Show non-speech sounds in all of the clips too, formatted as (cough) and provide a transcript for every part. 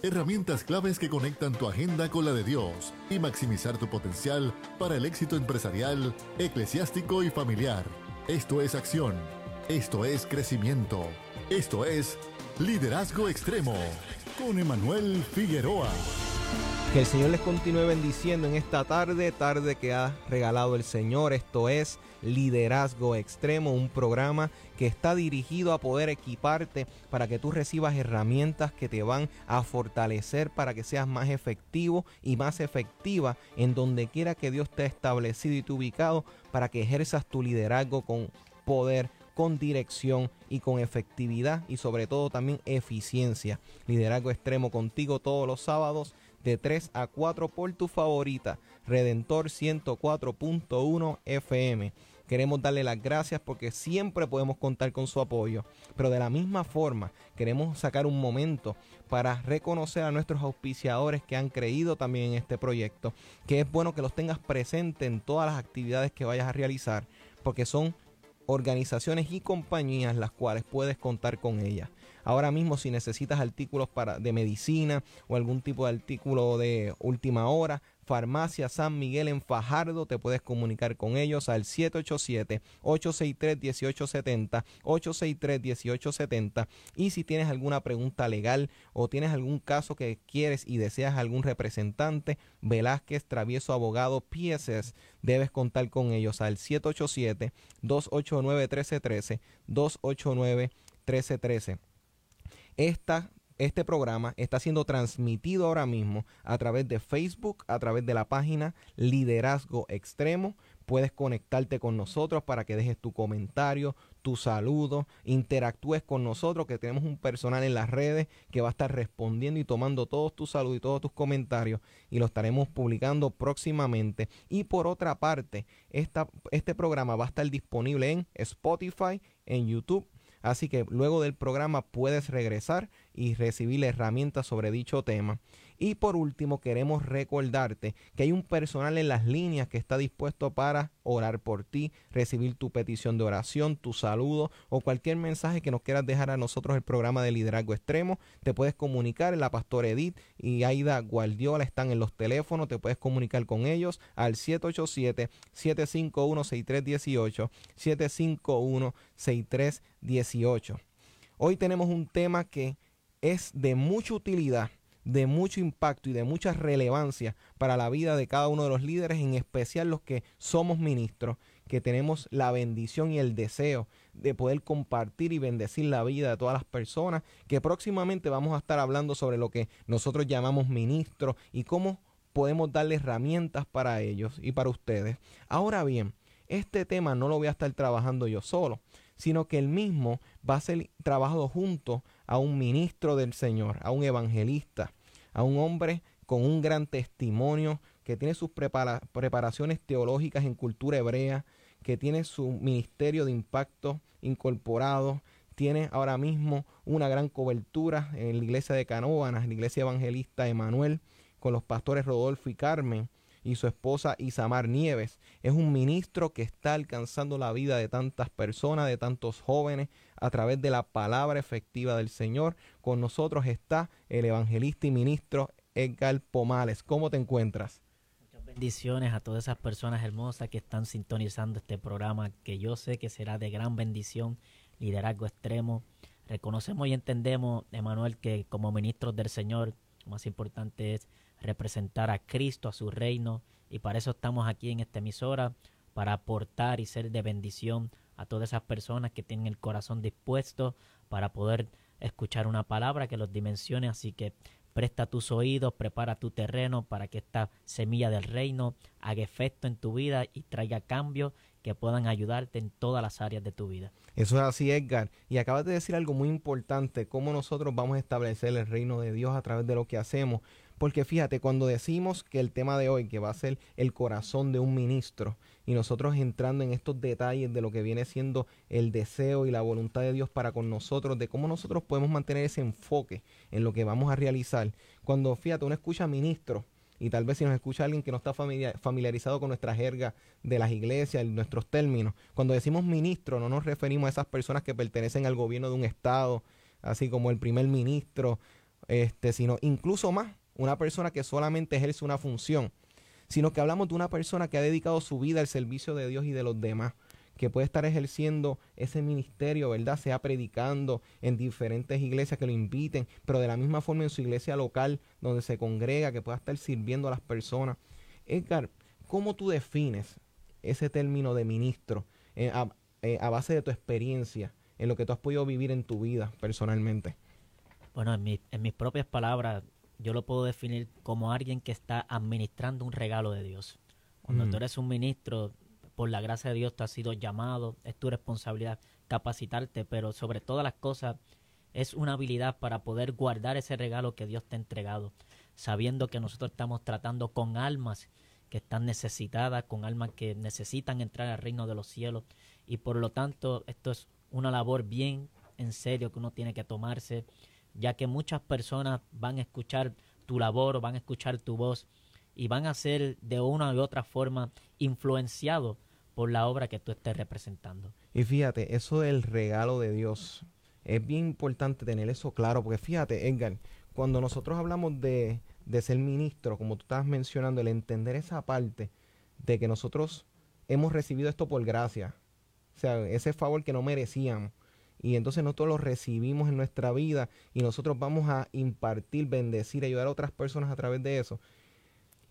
Herramientas claves que conectan tu agenda con la de Dios y maximizar tu potencial para el éxito empresarial, eclesiástico y familiar. Esto es acción. Esto es crecimiento. Esto es liderazgo extremo con Emanuel Figueroa. Que el Señor les continúe bendiciendo en esta tarde, tarde que ha regalado el Señor. Esto es Liderazgo Extremo, un programa que está dirigido a poder equiparte para que tú recibas herramientas que te van a fortalecer para que seas más efectivo y más efectiva en donde quiera que Dios te ha establecido y te ubicado para que ejerzas tu liderazgo con poder con dirección y con efectividad y sobre todo también eficiencia. Liderazgo extremo contigo todos los sábados de 3 a 4 por tu favorita, Redentor 104.1 FM. Queremos darle las gracias porque siempre podemos contar con su apoyo. Pero de la misma forma, queremos sacar un momento para reconocer a nuestros auspiciadores que han creído también en este proyecto. Que es bueno que los tengas presentes en todas las actividades que vayas a realizar. Porque son organizaciones y compañías las cuales puedes contar con ellas. Ahora mismo si necesitas artículos para, de medicina o algún tipo de artículo de última hora, Farmacia San Miguel en Fajardo, te puedes comunicar con ellos al 787-863-1870, 863-1870. Y si tienes alguna pregunta legal o tienes algún caso que quieres y deseas algún representante, Velázquez Travieso Abogado PSS, debes contar con ellos al 787-289-1313, 289-1313 este programa está siendo transmitido ahora mismo a través de Facebook, a través de la página Liderazgo Extremo. Puedes conectarte con nosotros para que dejes tu comentario, tu saludo, interactúes con nosotros, que tenemos un personal en las redes que va a estar respondiendo y tomando todos tus saludos y todos tus comentarios y lo estaremos publicando próximamente. Y por otra parte, este programa va a estar disponible en Spotify, en YouTube Así que luego del programa puedes regresar y recibir herramientas sobre dicho tema. Y por último, queremos recordarte que hay un personal en las líneas que está dispuesto para orar por ti, recibir tu petición de oración, tu saludo o cualquier mensaje que nos quieras dejar a nosotros el programa de liderazgo extremo. Te puedes comunicar, la pastora Edith y Aida Guardiola están en los teléfonos, te puedes comunicar con ellos al 787-751-6318, 751-6318. Hoy tenemos un tema que es de mucha utilidad de mucho impacto y de mucha relevancia para la vida de cada uno de los líderes, en especial los que somos ministros, que tenemos la bendición y el deseo de poder compartir y bendecir la vida de todas las personas, que próximamente vamos a estar hablando sobre lo que nosotros llamamos ministros y cómo podemos darle herramientas para ellos y para ustedes. Ahora bien, este tema no lo voy a estar trabajando yo solo, sino que el mismo va a ser trabajado junto a un ministro del Señor, a un evangelista, a un hombre con un gran testimonio, que tiene sus preparaciones teológicas en cultura hebrea, que tiene su ministerio de impacto incorporado, tiene ahora mismo una gran cobertura en la iglesia de Canóvanas, la iglesia evangelista Emanuel, con los pastores Rodolfo y Carmen y su esposa Isamar Nieves. Es un ministro que está alcanzando la vida de tantas personas, de tantos jóvenes, a través de la palabra efectiva del Señor. Con nosotros está el evangelista y ministro Edgar Pomales. ¿Cómo te encuentras? Muchas bendiciones a todas esas personas hermosas que están sintonizando este programa, que yo sé que será de gran bendición, liderazgo extremo. Reconocemos y entendemos, Emanuel, que como ministros del Señor, lo más importante es representar a Cristo, a su reino, y para eso estamos aquí en esta emisora, para aportar y ser de bendición a todas esas personas que tienen el corazón dispuesto para poder escuchar una palabra que los dimensione, así que presta tus oídos, prepara tu terreno para que esta semilla del reino haga efecto en tu vida y traiga cambios que puedan ayudarte en todas las áreas de tu vida. Eso es así, Edgar. Y acabas de decir algo muy importante, cómo nosotros vamos a establecer el reino de Dios a través de lo que hacemos. Porque fíjate, cuando decimos que el tema de hoy, que va a ser el corazón de un ministro, y nosotros entrando en estos detalles de lo que viene siendo el deseo y la voluntad de Dios para con nosotros, de cómo nosotros podemos mantener ese enfoque en lo que vamos a realizar. Cuando, fíjate, uno escucha ministro, y tal vez si nos escucha alguien que no está familiarizado con nuestra jerga de las iglesias, nuestros términos, cuando decimos ministro no nos referimos a esas personas que pertenecen al gobierno de un estado, así como el primer ministro este, sino incluso más, una persona que solamente ejerce una función, sino que hablamos de una persona que ha dedicado su vida al servicio de Dios y de los demás que puede estar ejerciendo ese ministerio, ¿verdad? Sea predicando en diferentes iglesias que lo inviten, pero de la misma forma en su iglesia local donde se congrega, que pueda estar sirviendo a las personas. Edgar, ¿cómo tú defines ese término de ministro eh, eh, a, base de tu experiencia, en lo que tú has podido vivir en tu vida personalmente? Bueno, en, en mis propias palabras, yo lo puedo definir como alguien que está administrando un regalo de Dios. Cuando mm. tú eres un ministro, por la gracia de Dios tú has sido llamado, es tu responsabilidad capacitarte, pero sobre todas las cosas es una habilidad para poder guardar ese regalo que Dios te ha entregado, sabiendo que nosotros estamos tratando con almas que están necesitadas, con almas que necesitan entrar al reino de los cielos, y por lo tanto esto es una labor bien en serio que uno tiene que tomarse, ya que muchas personas van a escuchar tu labor, van a escuchar tu voz y van a ser de una u otra forma influenciados por la obra que tú estés representando. Y fíjate, eso del regalo de Dios, es bien importante tener eso claro, porque fíjate, Edgar, cuando nosotros hablamos de, de ser ministro, como tú estabas mencionando, el entender esa parte de que nosotros hemos recibido esto por gracia, o sea, ese favor que no merecíamos. Y entonces nosotros lo recibimos en nuestra vida y nosotros vamos a impartir, bendecir, ayudar a otras personas a través de eso.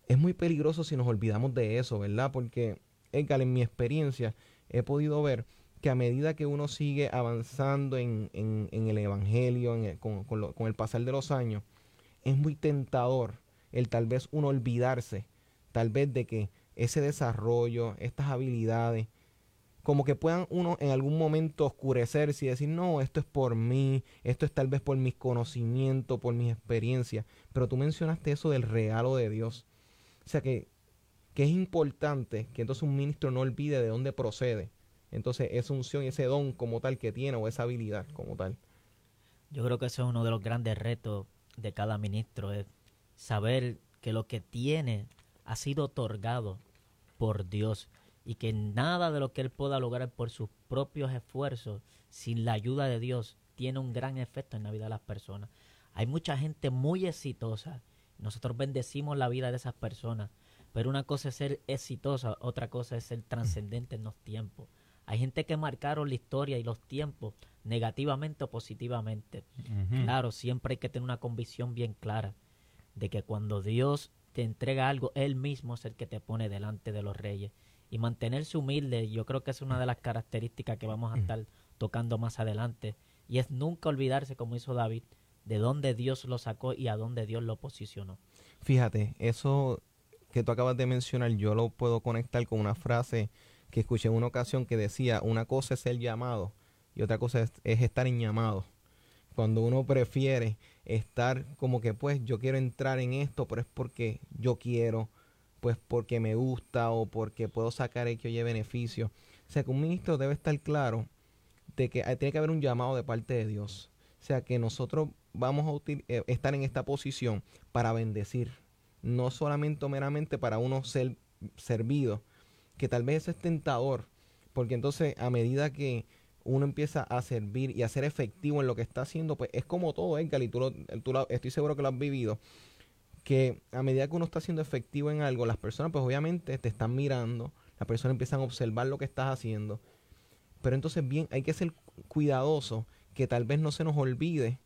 Es muy peligroso si nos olvidamos de eso, ¿verdad? Porque Edgar, en mi experiencia, he podido ver que a medida que uno sigue avanzando en, el Evangelio, con, el pasar de los años, es muy tentador el tal vez uno olvidarse, tal vez de que ese desarrollo, estas habilidades, como que puedan uno en algún momento oscurecerse y decir, no, esto es por mí, esto es tal vez por mis conocimientos, por mis experiencias, pero tú mencionaste eso del regalo de Dios. O sea que que es importante que entonces un ministro no olvide de dónde procede. Entonces esa unción y ese don como tal que tiene o esa habilidad como tal. Yo creo que eso es uno de los grandes retos de cada ministro, es saber que lo que tiene ha sido otorgado por Dios y que nada de lo que él pueda lograr por sus propios esfuerzos, sin la ayuda de Dios, tiene un gran efecto en la vida de las personas. Hay mucha gente muy exitosa. Nosotros bendecimos la vida de esas personas, pero una cosa es ser exitosa, otra cosa es ser trascendente en los tiempos. Hay gente que marcaron la historia y los tiempos negativamente o positivamente. Claro, siempre hay que tener una convicción bien clara de que cuando Dios te entrega algo, Él mismo es el que te pone delante de los reyes. Y mantenerse humilde, yo creo que es una de las características que vamos a mm. estar tocando más adelante. Y es nunca olvidarse, como hizo David, de dónde Dios lo sacó y a dónde Dios lo posicionó. Fíjate, eso que tú acabas de mencionar, yo lo puedo conectar con una frase que escuché en una ocasión que decía, una cosa es el llamado y otra cosa es, estar en llamado. Cuando uno prefiere estar como que pues yo quiero entrar en esto, pero es porque yo quiero, pues porque me gusta o porque puedo sacar el que oye beneficio. O sea que un ministro debe estar claro de que tiene que haber un llamado de parte de Dios. O sea que nosotros vamos a eh, estar en esta posición para bendecir, no solamente meramente para uno ser servido, que tal vez eso es tentador, porque entonces a medida que uno empieza a servir y a ser efectivo en lo que está haciendo, pues es como todo, Edgar, y tú, estoy seguro que lo has vivido, que a medida que uno está siendo efectivo en algo, las personas pues obviamente te están mirando, las personas empiezan a observar lo que estás haciendo, pero entonces bien, hay que ser cuidadoso que tal vez no se nos olvide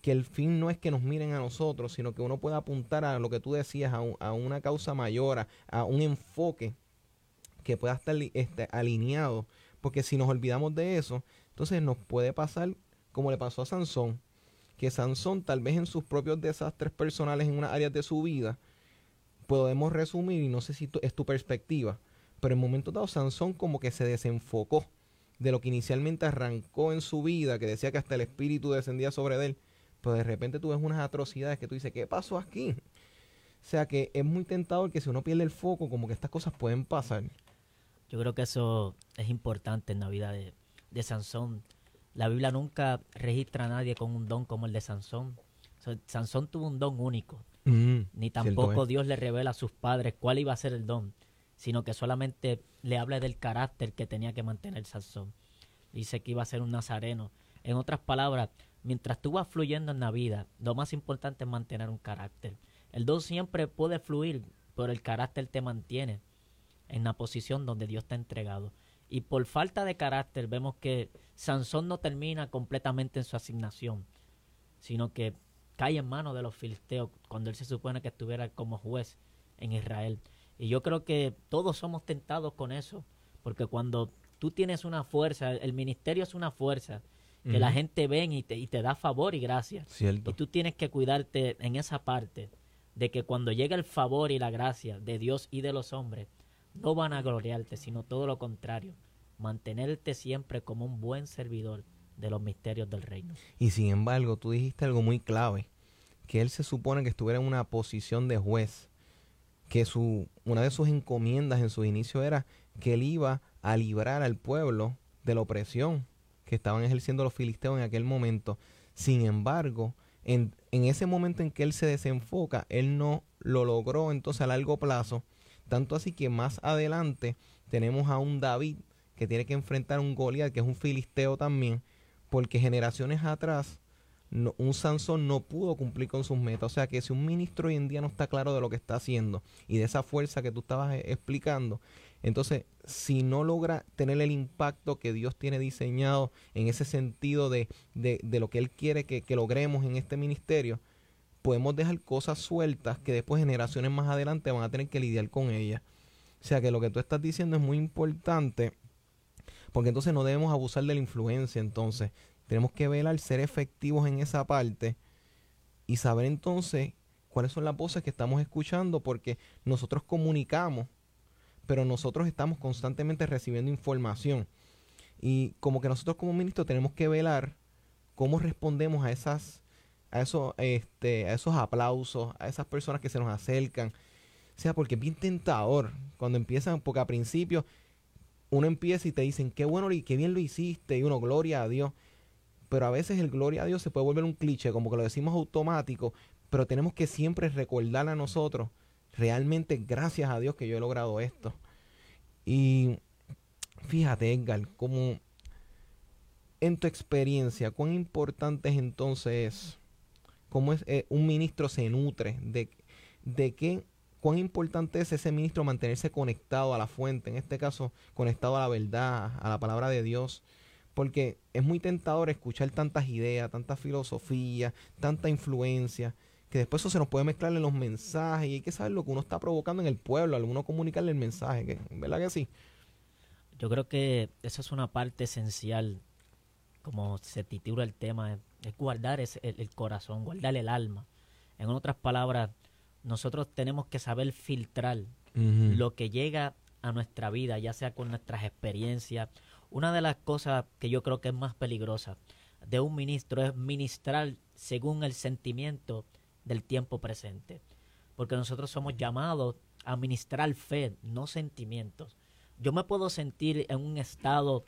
que el fin no es que nos miren a nosotros, sino que uno pueda apuntar a lo que tú decías, a, una causa mayor, a, un enfoque que pueda estar este, alineado. Porque si nos olvidamos de eso, entonces nos puede pasar como le pasó a Sansón, que Sansón tal vez en sus propios desastres personales en una área de su vida, podemos resumir, y no sé si es tu perspectiva, pero en momento dado Sansón como que se desenfocó de lo que inicialmente arrancó en su vida, que decía que hasta el espíritu descendía sobre él, pero de repente tú ves unas atrocidades que tú dices, ¿qué pasó aquí? O sea que es muy tentador que si uno pierde el foco, como que estas cosas pueden pasar. Yo creo que eso es importante en la vida de, Sansón. La Biblia nunca registra a nadie con un don como el de Sansón. Sansón tuvo un don único. Mm, Ni tampoco Dios le revela a sus padres cuál iba a ser el don, sino que solamente le habla del carácter que tenía que mantener Sansón. Dice que iba a ser un nazareno. En otras palabras, mientras tú vas fluyendo en la vida, lo más importante es mantener un carácter. El don siempre puede fluir, pero el carácter te mantiene en la posición donde Dios te ha entregado. Y por falta de carácter vemos que Sansón no termina completamente en su asignación, sino que cae en manos de los filisteos cuando él se supone que estuviera como juez en Israel. Y yo creo que todos somos tentados con eso, porque cuando tú tienes una fuerza, el ministerio es una fuerza que la gente ven y te, y te da favor y gracia. Cierto. Y tú tienes que cuidarte en esa parte de que cuando llega el favor y la gracia de Dios y de los hombres, no van a gloriarte, sino todo lo contrario, mantenerte siempre como un buen servidor de los misterios del reino. Y sin embargo, tú dijiste algo muy clave, que él se supone que estuviera en una posición de juez, que su, una de sus encomiendas en su inicio era que él iba a librar al pueblo de la opresión que estaban ejerciendo los filisteos en aquel momento. Sin embargo, en, en ese momento en que él se desenfoca, él no lo logró entonces a largo plazo tanto así que más adelante tenemos a un David que tiene que enfrentar un Goliat, que es un filisteo también, porque generaciones atrás un Sansón no pudo cumplir con sus metas. O sea que si un ministro hoy en día no está claro de lo que está haciendo y de esa fuerza que tú estabas eh, explicando, entonces si no logra tener el impacto que Dios tiene diseñado en ese sentido de, de, de lo que Él quiere que, que logremos en este ministerio, podemos dejar cosas sueltas que después generaciones más adelante van a tener que lidiar con ellas. O sea que lo que tú estás diciendo es muy importante porque entonces no debemos abusar de la influencia. Entonces tenemos que velar, ser efectivos en esa parte y saber entonces cuáles son las voces que estamos escuchando porque nosotros comunicamos, pero nosotros estamos constantemente recibiendo información. Y como que nosotros como ministros tenemos que velar cómo respondemos a esas a, eso, este, a esos aplausos, a esas personas que se nos acercan. O sea, porque es bien tentador cuando empiezan, porque a principio uno empieza y te dicen, qué bueno y qué bien lo hiciste, y uno, gloria a Dios. Pero a veces el gloria a Dios se puede volver un cliché, como que lo decimos automático, pero tenemos que siempre recordar a nosotros, realmente gracias a Dios que yo he logrado esto. Y fíjate, Edgar, como en tu experiencia, cuán importante es entonces cómo es, eh, un ministro se nutre, de, de qué, cuán importante es ese ministro mantenerse conectado a la fuente, en este caso conectado a la verdad, a la palabra de Dios, porque es muy tentador escuchar tantas ideas, tanta filosofía, tanta influencia, que después eso se nos puede mezclar en los mensajes y hay que saber lo que uno está provocando en el pueblo, alguno comunicarle el mensaje, ¿verdad que sí? Yo creo que esa es una parte esencial, como se titula el tema, es guardar el, corazón, guardar el alma. En otras palabras, nosotros tenemos que saber filtrar lo que llega a nuestra vida, ya sea con nuestras experiencias. Una de las cosas que yo creo que es más peligrosa de un ministro es ministrar según el sentimiento del tiempo presente. Porque nosotros somos llamados a ministrar fe, no sentimientos. Yo me puedo sentir en un estado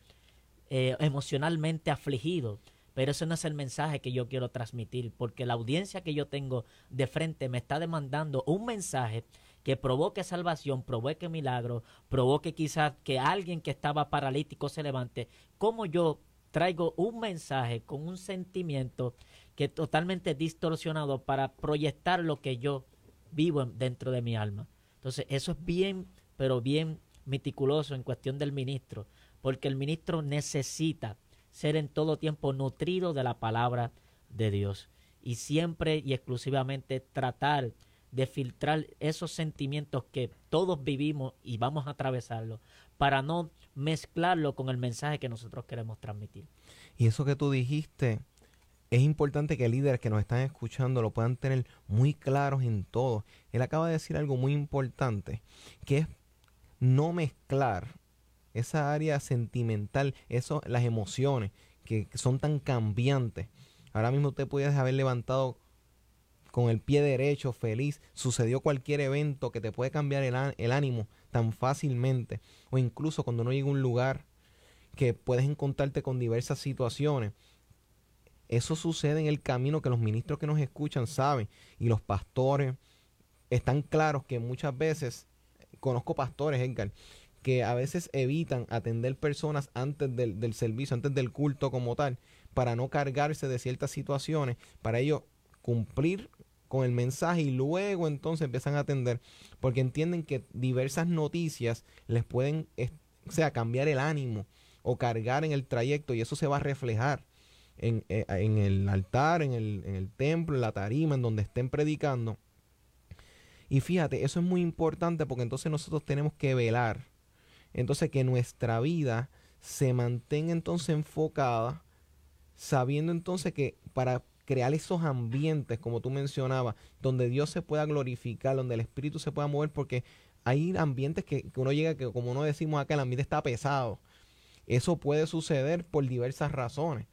eh, emocionalmente afligido, pero ese no es el mensaje que yo quiero transmitir, porque la audiencia que yo tengo de frente me está demandando un mensaje que provoque salvación, provoque milagro, provoque quizás que alguien que estaba paralítico se levante. ¿Cómo yo traigo un mensaje con un sentimiento que es totalmente distorsionado para proyectar lo que yo vivo dentro de mi alma? Entonces, eso es bien, pero bien meticuloso en cuestión del ministro, porque el ministro necesita ser en todo tiempo nutrido de la palabra de Dios y siempre y exclusivamente tratar de filtrar esos sentimientos que todos vivimos y vamos a atravesarlo para no mezclarlo con el mensaje que nosotros queremos transmitir. Y eso que tú dijiste, es importante que líderes que nos están escuchando lo puedan tener muy claros en todo. Él acaba de decir algo muy importante, que es no mezclar esa área sentimental, eso, las emociones que, son tan cambiantes. Ahora mismo usted puede haber levantado con el pie derecho, feliz, sucedió cualquier evento que te puede cambiar el, el ánimo tan fácilmente. O incluso cuando uno llega a un lugar que puedes encontrarte con diversas situaciones. Eso sucede en el camino que los ministros que nos escuchan saben y los pastores están claros que muchas veces, conozco pastores, Edgar, que a veces evitan atender personas antes del, del, servicio, antes del culto como tal, para no cargarse de ciertas situaciones, para ellos cumplir con el mensaje y luego entonces empiezan a atender porque entienden que diversas noticias les pueden o sea, cambiar el ánimo o cargar en el trayecto y eso se va a reflejar en, eh, en el altar, en el, en el templo, en la tarima, en donde estén predicando. Y fíjate, eso es muy importante porque entonces nosotros tenemos que velar. Entonces que nuestra vida se mantenga entonces enfocada, sabiendo entonces que para crear esos ambientes, como tú mencionabas, donde Dios se pueda glorificar, donde el Espíritu se pueda mover, porque hay ambientes que, uno llega, que como no decimos acá, el ambiente está pesado. Eso puede suceder por diversas razones.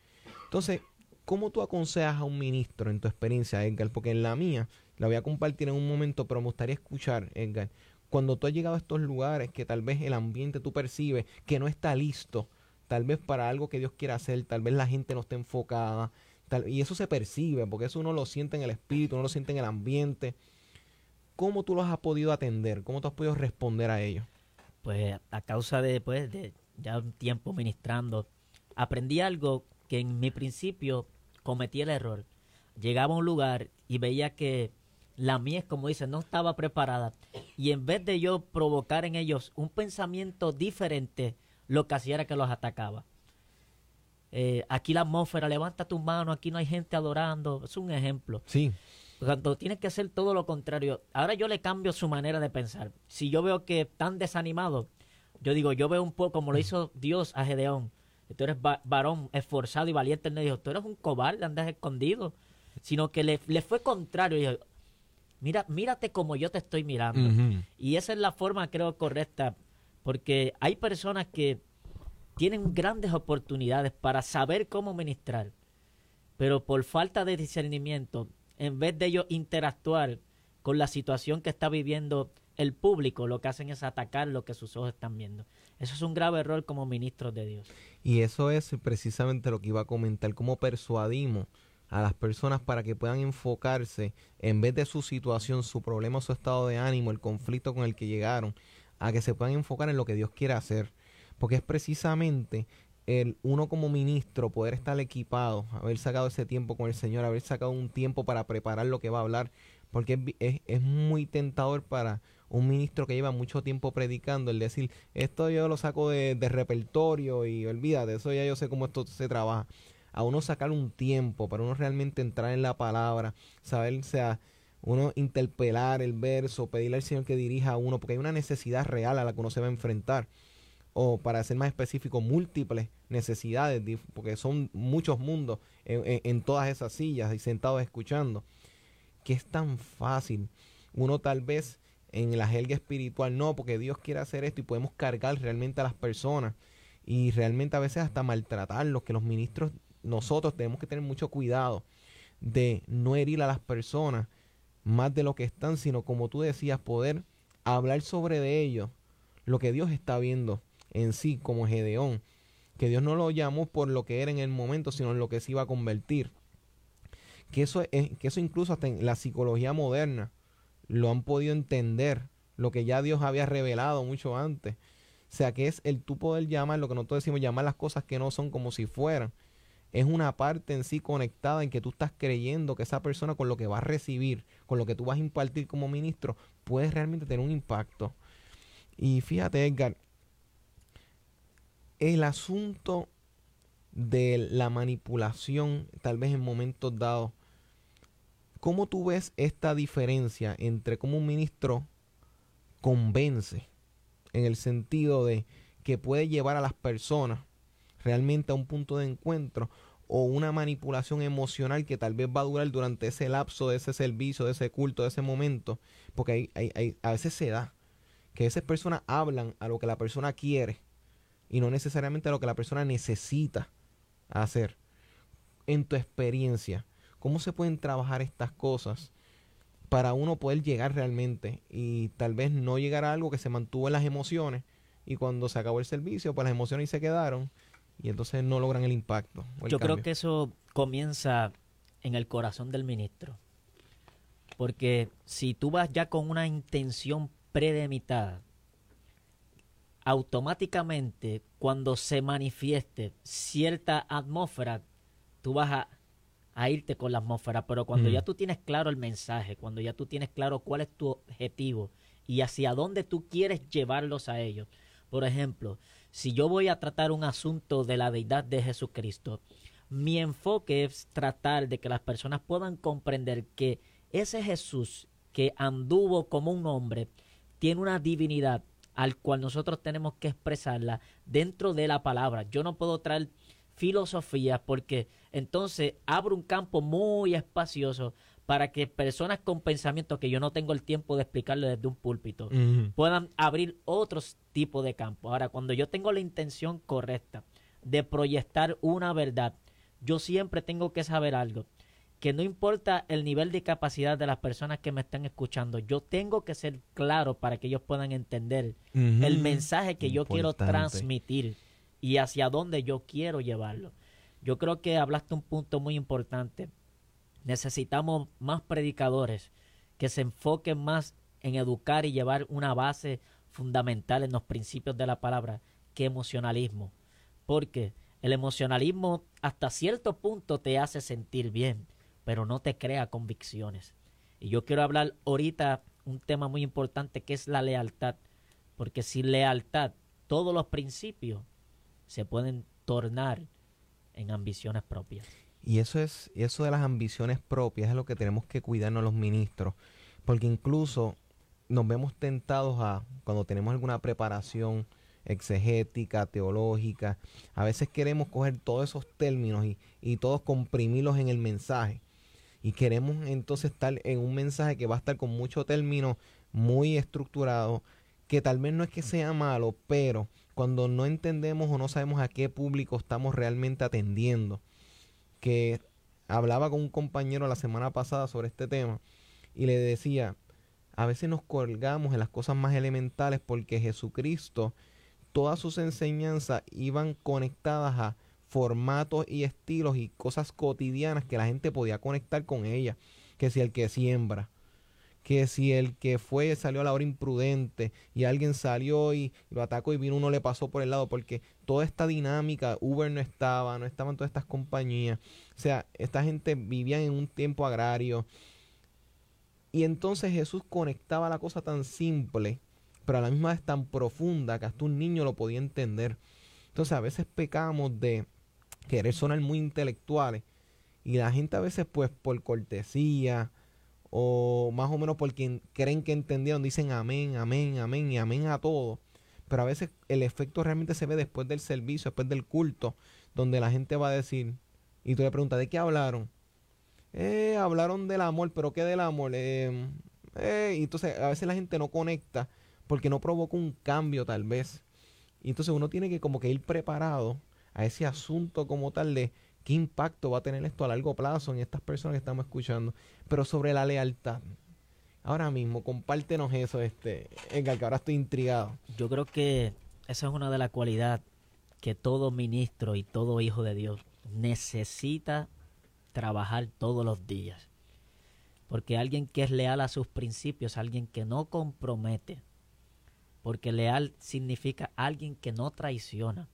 Entonces, ¿cómo tú aconsejas a un ministro en tu experiencia, Edgar? Porque en la mía, la voy a compartir en un momento, pero me gustaría escuchar, Edgar, cuando tú has llegado a estos lugares que tal vez el ambiente tú percibes que no está listo, tal vez para algo que Dios quiera hacer, tal vez la gente no esté enfocada, tal, y eso se percibe, porque eso uno lo siente en el espíritu, uno lo siente en el ambiente. ¿Cómo tú los has podido atender? ¿Cómo tú has podido responder a ellos? Pues a causa de, pues, de ya un tiempo ministrando, aprendí algo que en mi principio cometí el error. Llegaba a un lugar y veía que la mía, como dice, no estaba preparada. Y en vez de yo provocar en ellos un pensamiento diferente, lo que hacía era que los atacaba. Eh, aquí la atmósfera, levanta tu mano, aquí no hay gente adorando. Es un ejemplo. Sí. Cuando tienes que hacer todo lo contrario. Ahora yo le cambio su manera de pensar. Si yo veo que están desanimados, yo digo, yo veo un poco como lo hizo Dios a Gedeón tú eres varón esforzado y valiente. Él le dijo, tú eres un cobarde, andas escondido. Sino que le, fue contrario. Mira, mírate como yo te estoy mirando. Y esa es la forma, creo, correcta. Porque hay personas que tienen grandes oportunidades para saber cómo ministrar. Pero por falta de discernimiento, en vez de ellos interactuar con la situación que está viviendo el público, lo que hacen es atacar lo que sus ojos están viendo. Eso es un grave error como ministros de Dios. Y eso es precisamente lo que iba a comentar, cómo persuadimos a las personas para que puedan enfocarse en vez de su situación, su problema, su estado de ánimo, el conflicto con el que llegaron, a que se puedan enfocar en lo que Dios quiere hacer. Porque es precisamente el uno como ministro poder estar equipado, haber sacado ese tiempo con el Señor, haber sacado un tiempo para preparar lo que va a hablar, porque es, es muy tentador para un ministro que lleva mucho tiempo predicando, el decir, esto yo lo saco de, repertorio y olvídate, eso ya yo sé cómo esto se trabaja. A uno sacar un tiempo para uno realmente entrar en la palabra, saber, o sea, uno interpelar el verso, pedirle al Señor que dirija a uno, porque hay una necesidad real a la que uno se va a enfrentar. O para ser más específico, múltiples necesidades, porque son muchos mundos en, en todas esas sillas y sentados escuchando. Que es tan fácil. Uno tal vez en la jerga espiritual, no, porque Dios quiere hacer esto y podemos cargar realmente a las personas y realmente a veces hasta maltratarlos, que los ministros, nosotros tenemos que tener mucho cuidado de no herir a las personas más de lo que están, sino como tú decías, poder hablar sobre de ellos lo que Dios está viendo en sí como Gedeón, que Dios no lo llamó por lo que era en el momento, sino en lo que se iba a convertir. Que eso, es, que eso incluso hasta en la psicología moderna, lo han podido entender, lo que ya Dios había revelado mucho antes. O sea, que es el tú poder llamar, lo que nosotros decimos, llamar las cosas que no son como si fueran. Es una parte en sí conectada en que tú estás creyendo que esa persona con lo que va a recibir, con lo que tú vas a impartir como ministro, puede realmente tener un impacto. Y fíjate, Edgar, el asunto de la manipulación, tal vez en momentos dados, ¿Cómo tú ves esta diferencia entre cómo un ministro convence en el sentido de que puede llevar a las personas realmente a un punto de encuentro o una manipulación emocional que tal vez va a durar durante ese lapso de ese servicio, de ese culto, de ese momento? Porque hay, a veces se da que esas personas hablan a lo que la persona quiere y no necesariamente a lo que la persona necesita hacer. En tu experiencia, ¿Cómo se pueden trabajar estas cosas para uno poder llegar realmente y tal vez no llegar a algo que se mantuvo en las emociones y cuando se acabó el servicio, pues las emociones se quedaron y entonces no logran el impacto. Yo creo que eso comienza en el corazón del ministro. Porque si tú vas ya con una intención predeterminada, automáticamente cuando se manifieste cierta atmósfera tú vas a, a irte con la atmósfera, pero cuando ya tú tienes claro el mensaje, cuando ya tú tienes claro cuál es tu objetivo y hacia dónde tú quieres llevarlos a ellos. Por ejemplo, si yo voy a tratar un asunto de la deidad de Jesucristo, mi enfoque es tratar de que las personas puedan comprender que ese Jesús que anduvo como un hombre tiene una divinidad al cual nosotros tenemos que expresarla dentro de la palabra. Yo no puedo traer filosofía porque entonces abro un campo muy espacioso para que personas con pensamientos que yo no tengo el tiempo de explicarle desde un púlpito puedan abrir otros tipos de campo. Ahora, cuando yo tengo la intención correcta de proyectar una verdad, yo siempre tengo que saber algo, que no importa el nivel de capacidad de las personas que me están escuchando, yo tengo que ser claro para que ellos puedan entender el mensaje que yo quiero transmitir y hacia dónde yo quiero llevarlo. Yo creo que hablaste un punto muy importante. Necesitamos más predicadores que se enfoquen más en educar y llevar una base fundamental en los principios de la palabra que emocionalismo. Porque el emocionalismo hasta cierto punto te hace sentir bien, pero no te crea convicciones. Y yo quiero hablar ahorita un tema muy importante que es la lealtad, porque sin lealtad todos los principios se pueden tornar en ambiciones propias. Y eso es eso de las ambiciones propias es lo que tenemos que cuidarnos los ministros, porque incluso nos vemos tentados a cuando tenemos alguna preparación exegética, teológica. A veces queremos coger todos esos términos y, y todos comprimirlos en el mensaje. Y queremos entonces estar en un mensaje que va a estar con mucho término muy estructurado, que tal vez no es que sea malo, pero cuando no entendemos o no sabemos a qué público estamos realmente atendiendo, que hablaba con un compañero la semana pasada sobre este tema y le decía, a veces nos colgamos en las cosas más elementales porque Jesucristo todas sus enseñanzas iban conectadas a formatos y estilos y cosas cotidianas que la gente podía conectar con ella. Que si el que siembra, que si el que fue salió a la hora imprudente y alguien salió y lo atacó y vino uno le pasó por el lado porque toda esta dinámica, Uber no estaba, no estaban todas estas compañías. O sea, esta gente vivía en un tiempo agrario. Y entonces Jesús conectaba la cosa tan simple pero a la misma vez tan profunda que hasta un niño lo podía entender. Entonces a veces pecamos de querer sonar muy intelectuales y la gente a veces pues por cortesía o más o menos porque creen que entendieron dicen amén, amén, amén y amén a todo. Pero a veces el efecto realmente se ve después del servicio, después del culto, donde la gente va a decir, y tú le preguntas, ¿de qué hablaron? Eh, hablaron del amor, pero ¿qué del amor? Eh, eh, y entonces a veces la gente no conecta porque no provoca un cambio tal vez. Y entonces uno tiene que como que ir preparado a ese asunto como tal de qué impacto va a tener esto a largo plazo en estas personas que estamos escuchando. Pero sobre la lealtad. Ahora mismo, compártenos eso, este, Edgar, que ahora estoy intrigado. Yo creo que esa es una de las cualidades que todo ministro y todo hijo de Dios necesita trabajar todos los días. Porque alguien que es leal a sus principios, alguien que no compromete, porque leal significa alguien que no traiciona.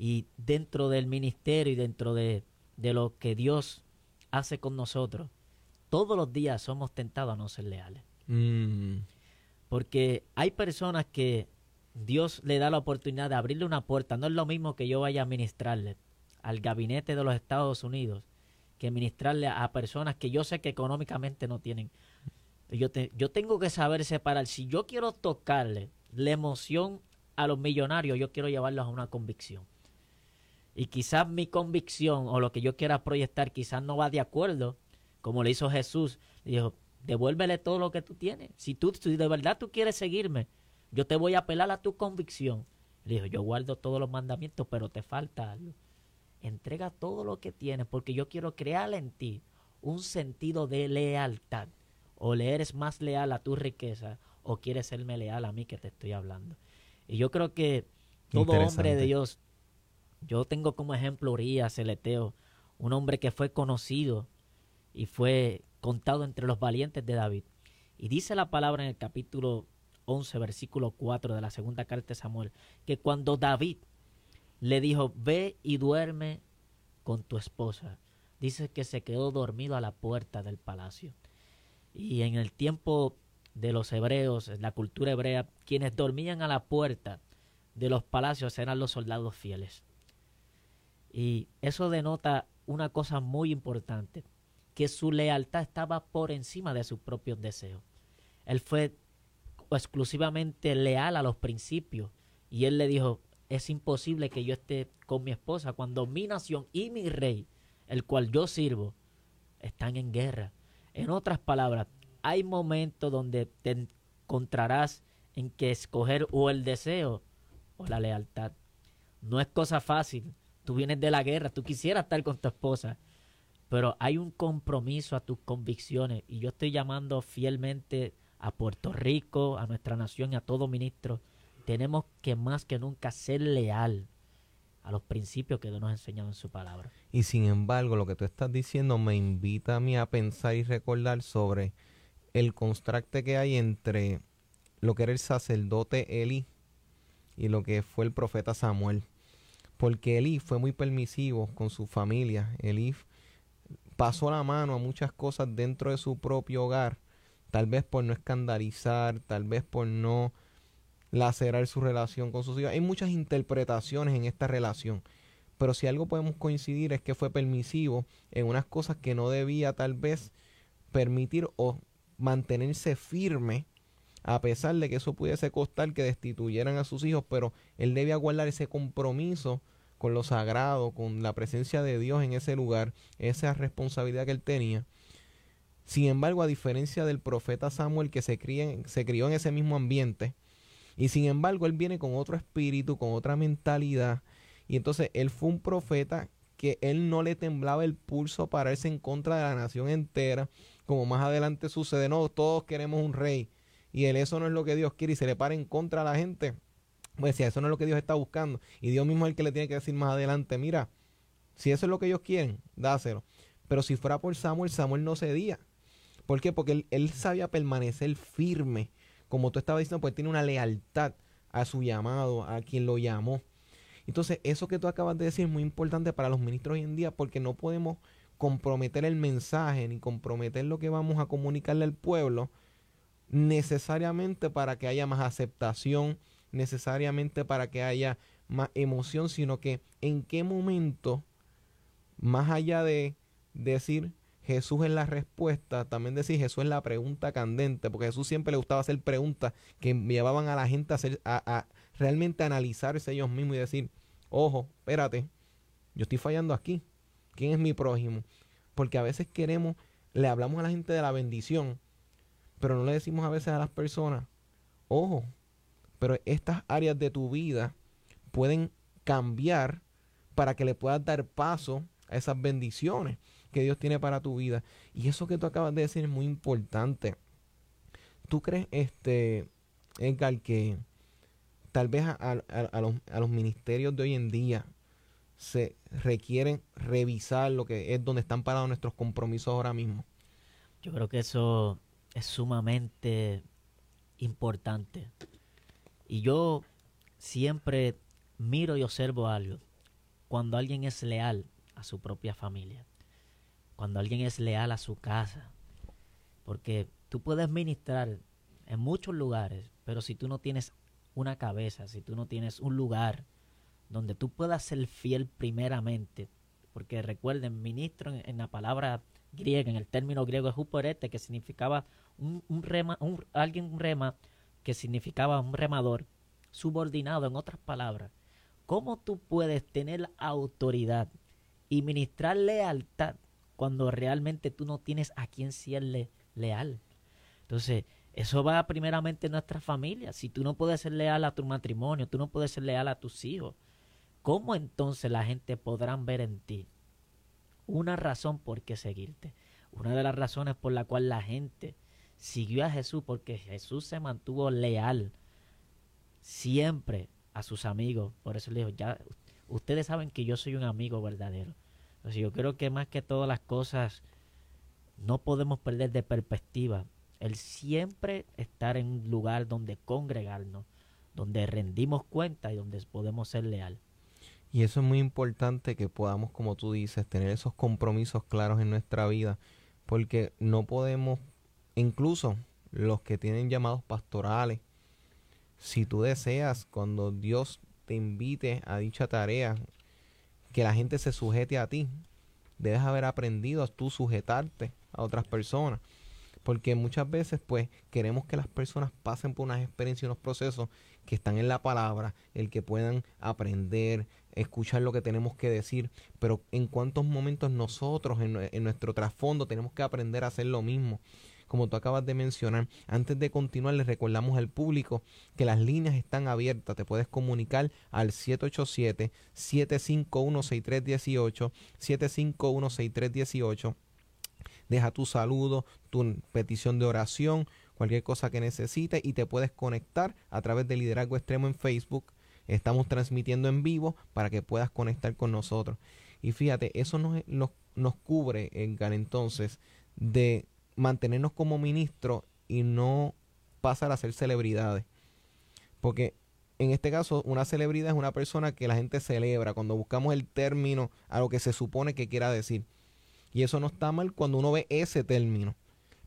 Y dentro del ministerio y dentro de, lo que Dios hace con nosotros, todos los días somos tentados a no ser leales. Mm. Porque hay personas que Dios le da la oportunidad de abrirle una puerta. No es lo mismo que yo vaya a ministrarle al gabinete de los Estados Unidos que ministrarle a personas que yo sé que económicamente no tienen. Yo, yo tengo que saber separar. Si yo quiero tocarle la emoción a los millonarios, yo quiero llevarlos a una convicción. Y quizás mi convicción o lo que yo quiera proyectar quizás no va de acuerdo, como le hizo Jesús. Le dijo, devuélvele todo lo que tú tienes. Si tú si de verdad tú quieres seguirme, yo te voy a apelar a tu convicción. Le dijo, yo guardo todos los mandamientos, pero te falta algo. Entrega todo lo que tienes, porque yo quiero crear en ti un sentido de lealtad. O le eres más leal a tu riqueza, o quieres serme leal a mí que te estoy hablando. Y yo creo que todo hombre de Dios, yo tengo como ejemplo Urias, Celeteo, un hombre que fue conocido y fue contado entre los valientes de David. Y dice la palabra en el capítulo 11, versículo 4 de la segunda carta de Samuel, que cuando David le dijo, ve y duerme con tu esposa. Dice que se quedó dormido a la puerta del palacio. Y en el tiempo de los hebreos, en la cultura hebrea, quienes dormían a la puerta de los palacios eran los soldados fieles. Y eso denota una cosa muy importante, que su lealtad estaba por encima de sus propios deseos. Él fue exclusivamente leal a los principios y él le dijo, es imposible que yo esté con mi esposa cuando mi nación y mi rey, el cual yo sirvo, están en guerra. En otras palabras, hay momentos donde te encontrarás en que escoger o el deseo o la lealtad. No es cosa fácil. Tú vienes de la guerra, tú quisieras estar con tu esposa, pero hay un compromiso a tus convicciones y yo estoy llamando fielmente a Puerto Rico, a nuestra nación y a todo ministro. Tenemos que más que nunca ser leal a los principios que Dios nos ha enseñado en su palabra. Y sin embargo, lo que tú estás diciendo me invita a mí a pensar y recordar sobre el contraste que hay entre lo que era el sacerdote Eli y lo que fue el profeta Samuel. Porque Eli fue muy permisivo con su familia. Eli pasó la mano a muchas cosas dentro de su propio hogar, tal vez por no escandalizar, tal vez por no lacerar su relación con sus hijos. Hay muchas interpretaciones en esta relación, pero si algo podemos coincidir es que fue permisivo en unas cosas que no debía tal vez permitir o mantenerse firme a pesar de que eso pudiese costar que destituyeran a sus hijos, pero él debía guardar ese compromiso con lo sagrado, con la presencia de Dios en ese lugar, esa responsabilidad que él tenía. Sin embargo, a diferencia del profeta Samuel que se, se crió en ese mismo ambiente, y sin embargo él viene con otro espíritu, con otra mentalidad, y entonces él fue un profeta que él no le temblaba el pulso para irse en contra de la nación entera, como más adelante sucede, no, todos queremos un rey, y él eso no es lo que Dios quiere y se le para en contra a la gente, pues si eso no es lo que Dios está buscando, y Dios mismo es el que le tiene que decir más adelante, mira, si eso es lo que ellos quieren, dáselo. Pero si fuera por Samuel, Samuel no cedía. ¿Por qué? Porque él, sabía permanecer firme. Como tú estabas diciendo, pues tiene una lealtad a su llamado, a quien lo llamó. Entonces, eso que tú acabas de decir es muy importante para los ministros hoy en día porque no podemos comprometer el mensaje ni comprometer lo que vamos a comunicarle al pueblo necesariamente para que haya más aceptación, necesariamente para que haya más emoción, sino que en qué momento, más allá de decir Jesús es la respuesta, también decir Jesús es la pregunta candente, porque Jesús siempre le gustaba hacer preguntas que llevaban a la gente a, hacer, a, a realmente analizarse ellos mismos y decir, ojo, espérate, yo estoy fallando aquí, ¿quién es mi prójimo? Porque a veces queremos, le hablamos a la gente de la bendición, pero no le decimos a veces a las personas, ojo, pero estas áreas de tu vida pueden cambiar para que le puedas dar paso a esas bendiciones que Dios tiene para tu vida. Y eso que tú acabas de decir es muy importante. ¿Tú crees, este, Edgar, que tal vez a, a los ministerios de hoy en día se requieren revisar lo que es donde están parados nuestros compromisos ahora mismo? Yo creo que eso es sumamente importante. Y yo siempre miro y observo algo. Cuando alguien es leal a su propia familia, cuando alguien es leal a su casa, porque tú puedes ministrar en muchos lugares, pero si tú no tienes una cabeza, si tú no tienes un lugar donde tú puedas ser fiel primeramente, porque recuerden, ministro en, la palabra griega, en el término griego es huporete, que significaba un, rema, un, alguien un rema que significaba un remador, subordinado, en otras palabras. ¿Cómo tú puedes tener autoridad y ministrar lealtad cuando realmente tú no tienes a quien serle leal? Entonces, eso va primeramente en nuestra familia. Si tú no puedes ser leal a tu matrimonio, tú no puedes ser leal a tus hijos, ¿cómo entonces la gente podrá ver en ti una razón por qué seguirte? Una de las razones por la cual la gente siguió a Jesús porque Jesús se mantuvo leal siempre a sus amigos. Por eso le dijo, ya ustedes saben que yo soy un amigo verdadero. Entonces yo creo que más que todas las cosas no podemos perder de perspectiva el siempre estar en un lugar donde congregarnos, donde rendimos cuenta y donde podemos ser leal. Y eso es muy importante que podamos, como tú dices, tener esos compromisos claros en nuestra vida, porque no podemos, incluso los que tienen llamados pastorales, si tú deseas, cuando Dios te invite a dicha tarea, que la gente se sujete a ti, debes haber aprendido a tú sujetarte a otras personas. Porque muchas veces pues queremos que las personas pasen por unas experiencias y unos procesos que están en la palabra, el que puedan aprender, escuchar lo que tenemos que decir, pero en cuántos momentos nosotros en, en nuestro trasfondo tenemos que aprender a hacer lo mismo como tú acabas de mencionar. Antes de continuar, les recordamos al público que las líneas están abiertas. Te puedes comunicar al 787-751-6318, 751-6318. Deja tu saludo, tu petición de oración, cualquier cosa que necesites y te puedes conectar a través de Liderazgo Extremo en Facebook. Estamos transmitiendo en vivo para que puedas conectar con nosotros. Y fíjate, eso nos, nos, cubre, Edgar, entonces, de mantenernos como ministros y no pasar a ser celebridades. Porque en este caso, una celebridad es una persona que la gente celebra cuando buscamos el término a lo que se supone que quiera decir. Y eso no está mal cuando uno ve ese término.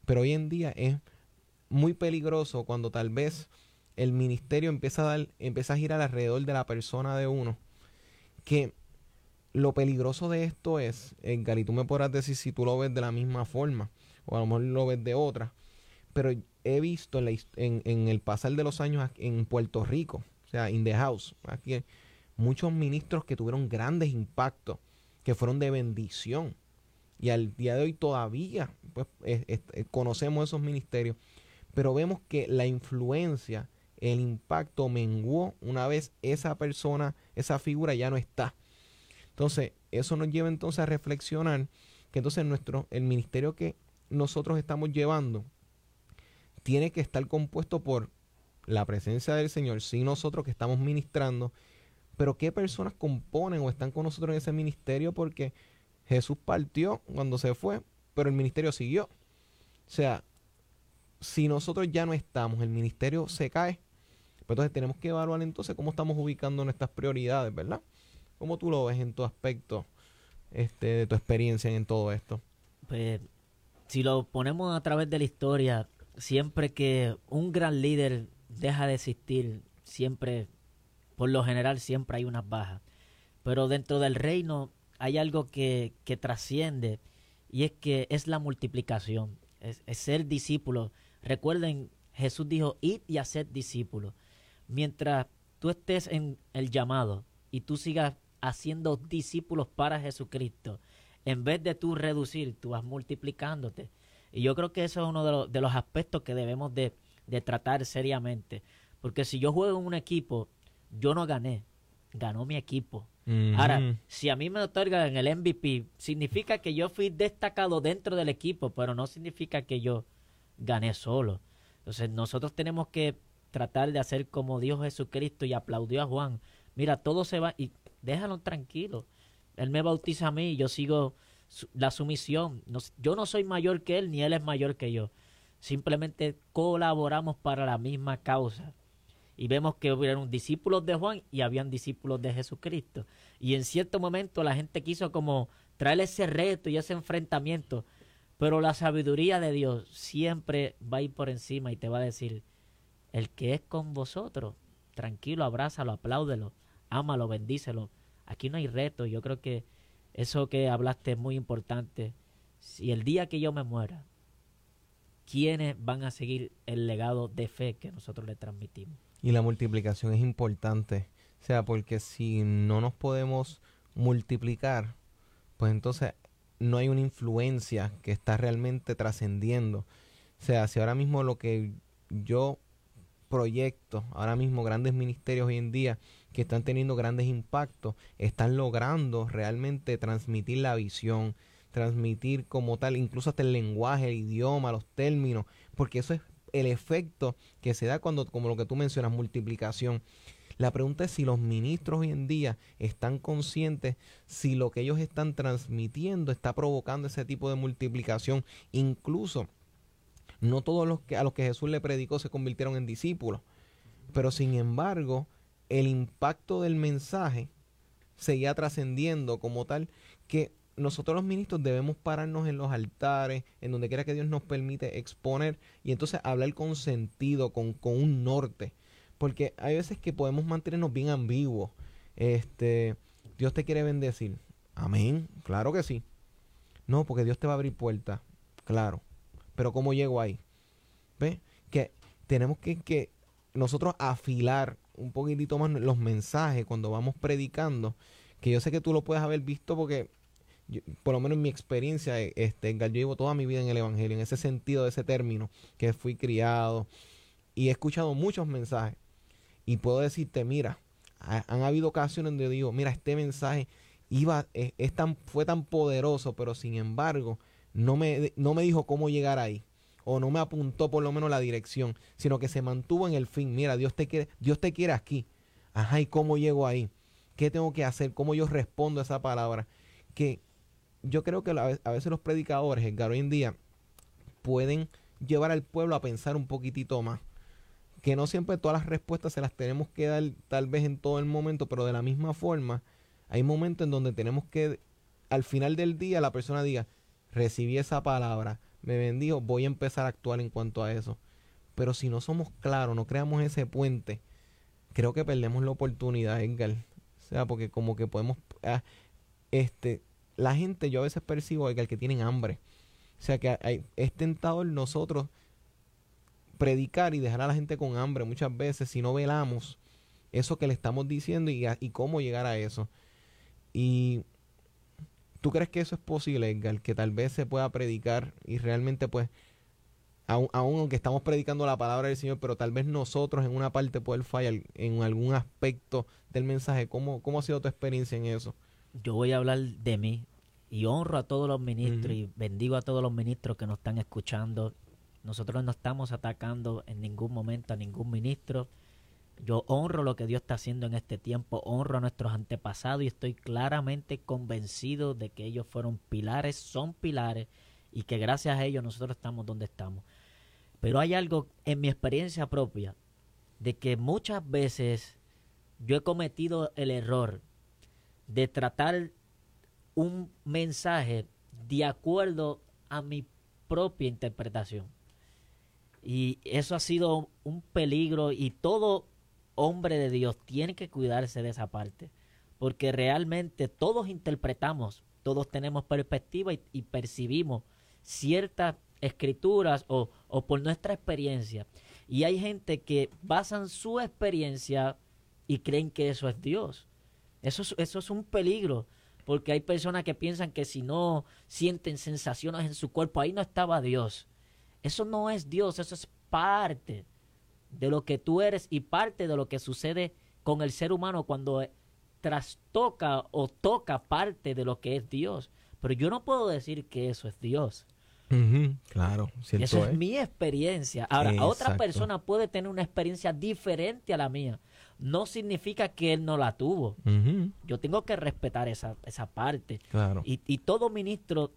Pero hoy en día es muy peligroso cuando tal vez el ministerio empieza a, dar, empieza a girar alrededor de la persona de uno. Que lo peligroso de esto es, Edgar, y tú me podrás decir si tú lo ves de la misma forma, o a lo mejor lo ves de otra, pero he visto en, el pasar de los años en Puerto Rico, o sea, in the house, aquí muchos ministros que tuvieron grandes impactos, que fueron de bendición. Y al día de hoy todavía pues, conocemos esos ministerios, pero vemos que la influencia, el impacto menguó una vez esa persona, esa figura ya no está. Entonces, eso nos lleva entonces a reflexionar que entonces nuestro, el ministerio que nosotros estamos llevando tiene que estar compuesto por la presencia del Señor, sí nosotros que estamos ministrando, pero qué personas componen o están con nosotros en ese ministerio porque Jesús partió cuando se fue, pero el ministerio siguió. O sea, si nosotros ya no estamos, el ministerio se cae, pues entonces tenemos que evaluar entonces cómo estamos ubicando nuestras prioridades, ¿verdad? ¿Cómo tú lo ves en tu aspecto, este, de tu experiencia en todo esto? Pues si lo ponemos a través de la historia, siempre que un gran líder deja de existir, siempre, por lo general, siempre hay unas bajas. Pero dentro del reino hay algo que, que trasciende y es que es la multiplicación, es, ser discípulo. Recuerden, Jesús dijo, id y haced discípulos. Mientras tú estés en el llamado y tú sigas haciendo discípulos para Jesucristo, en vez de tú reducir, tú vas multiplicándote. Y yo creo que eso es uno de, los, aspectos que debemos de, tratar seriamente. Porque si yo juego en un equipo, yo no gané, ganó mi equipo. Ahora, si a mí me otorgan el MVP, significa que yo fui destacado dentro del equipo, pero no significa que yo gané solo. Entonces nosotros tenemos que tratar de hacer como Dios Jesucristo y aplaudió a Juan. Mira, todo se va y déjalo tranquilo. Él me bautiza a mí, yo sigo la sumisión. yo no soy mayor que él, ni él es mayor que yo. Simplemente colaboramos para la misma causa. Y vemos que hubieron discípulos de Juan y habían discípulos de Jesucristo. Y en cierto momento la gente quiso como traer ese reto y ese enfrentamiento. Pero la sabiduría de Dios siempre va a ir por encima y te va a decir, el que es con vosotros, tranquilo, abrázalo, apláudelo, ámalo, bendícelo Aquí no hay reto. Yo creo que eso que hablaste es muy importante. Si el día que yo me muera, ¿quiénes van a seguir el legado de fe que nosotros le transmitimos? Y la multiplicación es importante. O sea, porque si no nos podemos multiplicar, pues entonces no hay una influencia que está realmente trascendiendo. O sea, si ahora mismo lo que yo proyecto, ahora mismo grandes ministerios hoy en día, que están teniendo grandes impactos, están logrando realmente transmitir la visión, transmitir como tal, incluso hasta el lenguaje, el idioma, los términos, porque eso es el efecto que se da cuando, como lo que tú mencionas, multiplicación. La pregunta es si los ministros hoy en día están conscientes si lo que ellos están transmitiendo está provocando ese tipo de multiplicación. Incluso, no todos los que a los que Jesús le predicó se convirtieron en discípulos, pero sin embargo, el impacto del mensaje seguía trascendiendo como tal, que nosotros los ministros debemos pararnos en los altares, en donde quiera que Dios nos permite exponer y entonces hablar con sentido, con, con un norte. Porque hay veces que podemos mantenernos bien ambiguos. Este, Dios te quiere bendecir. Amén. Claro que sí. No, porque Dios te va a abrir puertas. Claro. Pero ¿cómo llego ahí? ¿Ve? Que tenemos que, que nosotros afilar un poquitito más los mensajes cuando vamos predicando. Que yo sé que tú lo puedes haber visto porque por lo menos en mi experiencia, eh, este, yo llevo toda mi vida en el Evangelio, en ese sentido de ese término, que fui criado y he escuchado muchos mensajes. Y puedo decirte, mira, han habido ocasiones donde digo, mira, este mensaje iba, es, tan, fue tan poderoso, pero sin embargo, no me, no me dijo cómo llegar ahí. O no me apuntó por lo menos la dirección, sino que se mantuvo en el fin. Mira, Dios te quiere, Dios te quiere aquí. Ajá, ¿y cómo llego ahí? ¿Qué tengo que hacer? ¿Cómo yo respondo a esa palabra? Que yo creo que a veces los predicadores, Edgar, hoy en día, pueden llevar al pueblo a pensar un poquitito más. Que no siempre todas las respuestas se las tenemos que dar tal vez en todo el momento, pero de la misma forma, hay momentos en donde tenemos que, al final del día, la persona diga, recibí esa palabra, me bendijo, voy a empezar a actuar en cuanto a eso. Pero si no somos claros, no creamos ese puente, creo que perdemos la oportunidad, Edgar. O sea, porque como que podemos, ah, este, la gente, yo a veces percibo el que tienen hambre. O sea que hay, es tentador nosotros predicar y dejar a la gente con hambre muchas veces si no velamos eso que le estamos diciendo y cómo llegar a eso. Y tú crees que eso es posible, Edgar, que tal vez se pueda predicar y realmente pues, aún, aunque estamos predicando la palabra del Señor, pero tal vez nosotros en una parte poder fallar en algún aspecto del mensaje. ¿Cómo, cómo ha sido tu experiencia en eso? Yo voy a hablar de mí y honro a todos los ministros y bendigo a todos los ministros que nos están escuchando. Nosotros no estamos atacando en ningún momento a ningún ministro. Yo honro lo que Dios está haciendo en este tiempo, honro a nuestros antepasados y estoy claramente convencido de que ellos fueron pilares, son pilares y que gracias a ellos nosotros estamos donde estamos. Pero hay algo en mi experiencia propia de que muchas veces yo he cometido el error de tratar un mensaje de acuerdo a mi propia interpretación. Y eso ha sido un peligro y todo hombre de Dios tiene que cuidarse de esa parte. Porque realmente todos interpretamos, todos tenemos perspectiva y, percibimos ciertas escrituras o, o, por nuestra experiencia. Y hay gente que basan su experiencia y creen que eso es Dios. Eso eso es un peligro porque hay personas que piensan que si no sienten sensaciones en su cuerpo, ahí no estaba Dios. Eso no es Dios, eso es parte de lo que tú eres y parte de lo que sucede con el ser humano cuando trastoca o toca parte de lo que es Dios. Pero yo no puedo decir que eso es Dios. claro, eso es, mi experiencia. Ahora, otra persona puede tener una experiencia diferente a la mía no significa que él no la tuvo. Yo tengo que respetar esa, esa parte. Claro. Y, y, todo ministro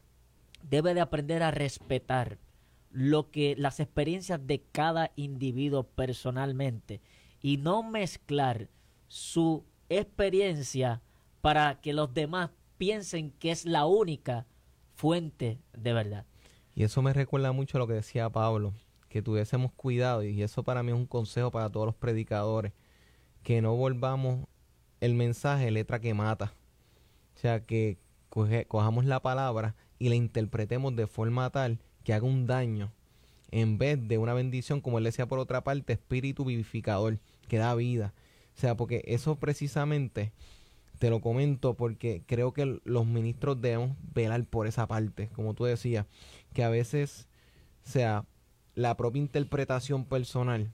debe de aprender a respetar lo que las experiencias de cada individuo personalmente y no mezclar su experiencia para que los demás piensen que es la única fuente de verdad. Y eso me recuerda mucho a lo que decía Pablo, que tuviésemos cuidado, y eso para mí es un consejo para todos los predicadores, que no volvamos el mensaje letra que mata. O sea, que cojamos la palabra y la interpretemos de forma tal que haga un daño en vez de una bendición, como él decía por otra parte, espíritu vivificador, que da vida. O sea, porque eso precisamente te lo comento porque creo que los ministros debemos velar por esa parte, como tú decías, que a veces, sea, la propia interpretación personal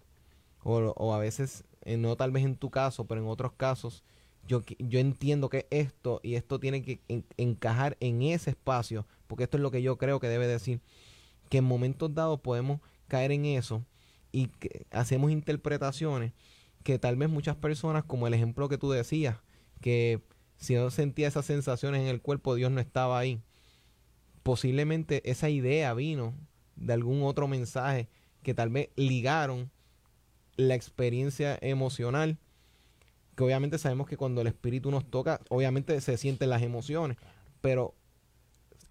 o, o a veces eh, no tal vez en tu caso, pero en otros casos, yo, yo entiendo que esto y esto tiene que encajar en ese espacio, porque esto es lo que yo creo que debe decir, que en momentos dados podemos caer en eso y que hacemos interpretaciones que tal vez muchas personas, como el ejemplo que tú decías, que si no sentía esas sensaciones en el cuerpo, Dios no estaba ahí. Posiblemente esa idea vino de algún otro mensaje que tal vez ligaron la experiencia emocional que obviamente sabemos que cuando el espíritu nos toca, obviamente se sienten las emociones, pero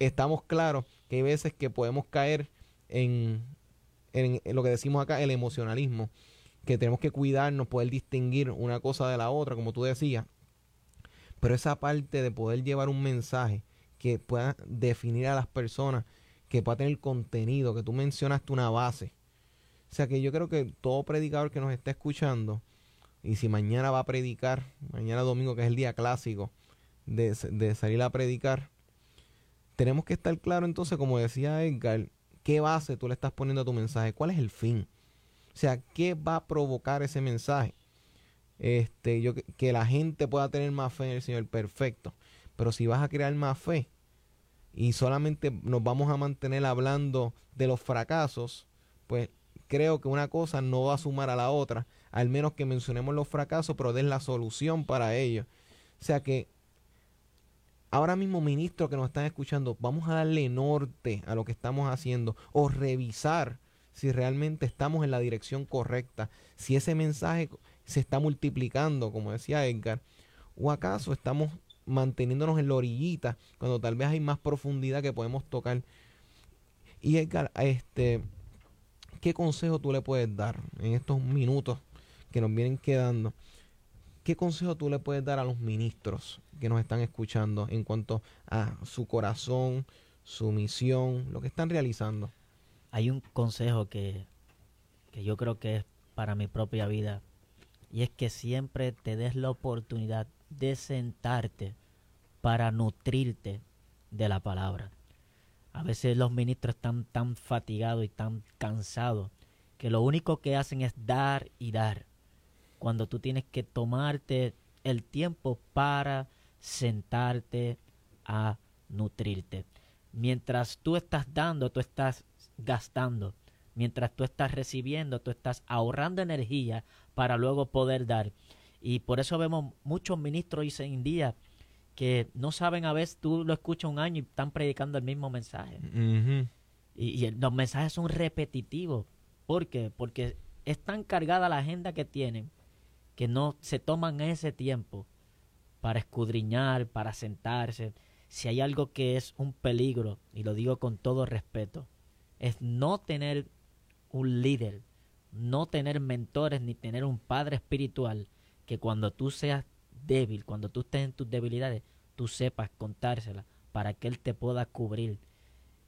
estamos claros que hay veces que podemos caer en, en, lo que decimos acá, el emocionalismo, que tenemos que cuidarnos, poder distinguir una cosa de la otra, como tú decías, pero esa parte de poder llevar un mensaje que pueda definir a las personas, que pueda tener contenido, que tú mencionaste una base. O sea que yo creo que todo predicador que nos está escuchando, y si mañana va a predicar, mañana domingo que es el día clásico de, de salir a predicar, tenemos que estar claro entonces, como decía Edgar, qué base tú le estás poniendo a tu mensaje, cuál es el fin. O sea, ¿qué va a provocar ese mensaje? Este, yo, que la gente pueda tener más fe en el Señor, perfecto. Pero si vas a crear más fe y solamente nos vamos a mantener hablando de los fracasos, pues creo que una cosa no va a sumar a la otra, al menos que mencionemos los fracasos, pero den la solución para ellos. O sea que ahora mismo, ministros que nos están escuchando, vamos a darle norte a lo que estamos haciendo o revisar si realmente estamos en la dirección correcta, si ese mensaje se está multiplicando, como decía Edgar, o acaso estamos manteniéndonos en la orillita cuando tal vez hay más profundidad que podemos tocar. Y Edgar, este, ¿qué consejo tú le puedes dar en estos minutos que nos vienen quedando? ¿Qué consejo tú le puedes dar a los ministros que nos están escuchando en cuanto a su corazón, su misión, lo que están realizando? Hay un consejo que, que yo creo que es para mi propia vida y es que siempre te des la oportunidad de sentarte para nutrirte de la palabra. A veces los ministros están tan fatigados y tan cansados que lo único que hacen es dar y dar cuando tú tienes que tomarte el tiempo para sentarte a nutrirte. Mientras tú estás dando, tú estás gastando. Mientras tú estás recibiendo, tú estás ahorrando energía para luego poder dar. Y por eso vemos muchos ministros hoy en día que no saben a veces, tú lo escuchas un año y están predicando el mismo mensaje. y, y, los mensajes son repetitivos. ¿Por qué? Porque es tan cargada la agenda que tienen que no se toman ese tiempo para escudriñar, para sentarse. Si hay algo que es un peligro, y lo digo con todo respeto, es no tener un líder, no tener mentores ni tener un padre espiritual que cuando tú seas débil, cuando tú estés en tus debilidades, tú sepas contársela para que Él te pueda cubrir.